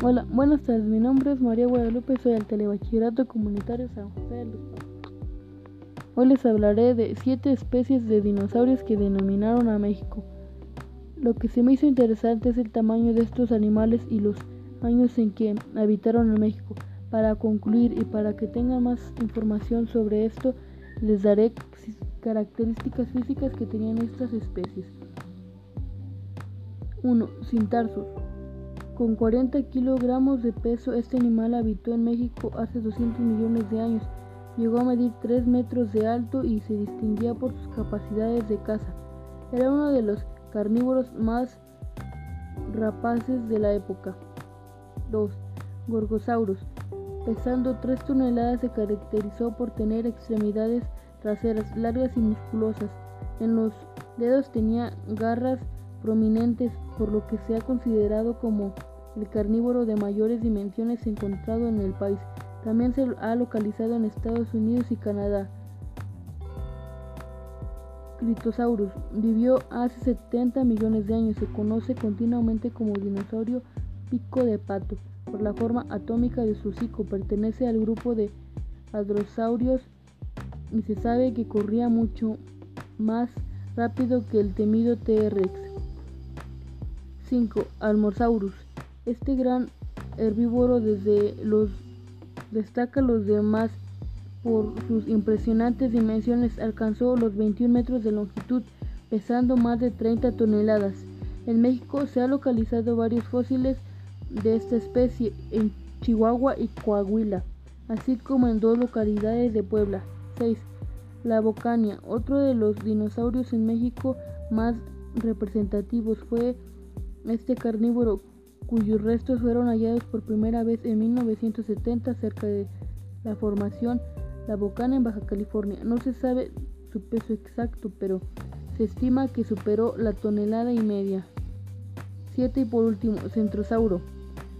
Hola, buenas tardes. Mi nombre es María Guadalupe, soy del Telebachillerato Comunitario San José de los. Hoy les hablaré de siete especies de dinosaurios que denominaron a México. Lo que se me hizo interesante es el tamaño de estos animales y los años en que habitaron en México. Para concluir y para que tengan más información sobre esto, les daré características físicas que tenían estas especies. 1. Cintarsus. Con 40 kilogramos de peso, este animal habitó en México hace 200 millones de años. Llegó a medir 3 metros de alto y se distinguía por sus capacidades de caza. Era uno de los carnívoros más rapaces de la época. 2. Gorgosaurus. Pesando 3 toneladas, se caracterizó por tener extremidades traseras largas y musculosas. En los dedos tenía garras prominentes, por lo que se ha considerado como el carnívoro de mayores dimensiones encontrado en el país. También se ha localizado en Estados Unidos y Canadá. Critosaurus vivió hace 70 millones de años. Se conoce continuamente como dinosaurio pico de pato por la forma atómica de su hocico. Pertenece al grupo de hadrosaurios y se sabe que corría mucho más rápido que el temido T-Rex. 5. Almosaurus. Este gran herbívoro desde los destaca los demás por sus impresionantes dimensiones. Alcanzó los 21 metros de longitud, pesando más de 30 toneladas. En México se han localizado varios fósiles de esta especie en Chihuahua y Coahuila, así como en dos localidades de Puebla. 6. La Bocania, otro de los dinosaurios en México más representativos, fue este carnívoro, cuyos restos fueron hallados por primera vez en 1970 cerca de la formación La Bocana en Baja California. No se sabe su peso exacto, pero se estima que superó la tonelada y media. 7 y por último, Centrosauro.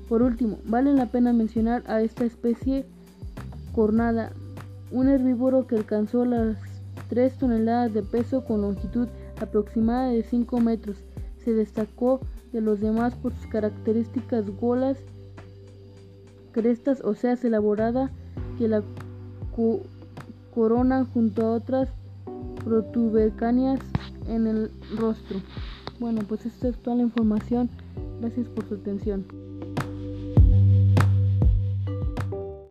Por último, vale la pena mencionar a esta especie cornada, un herbívoro que alcanzó las 3 toneladas de peso con longitud aproximada de 5 metros. Se destacó de los demás por sus características golas, crestas o sea elaborada que la coronan junto a otras protubercanias en el rostro. Bueno, pues esta es toda la información. Gracias por su atención.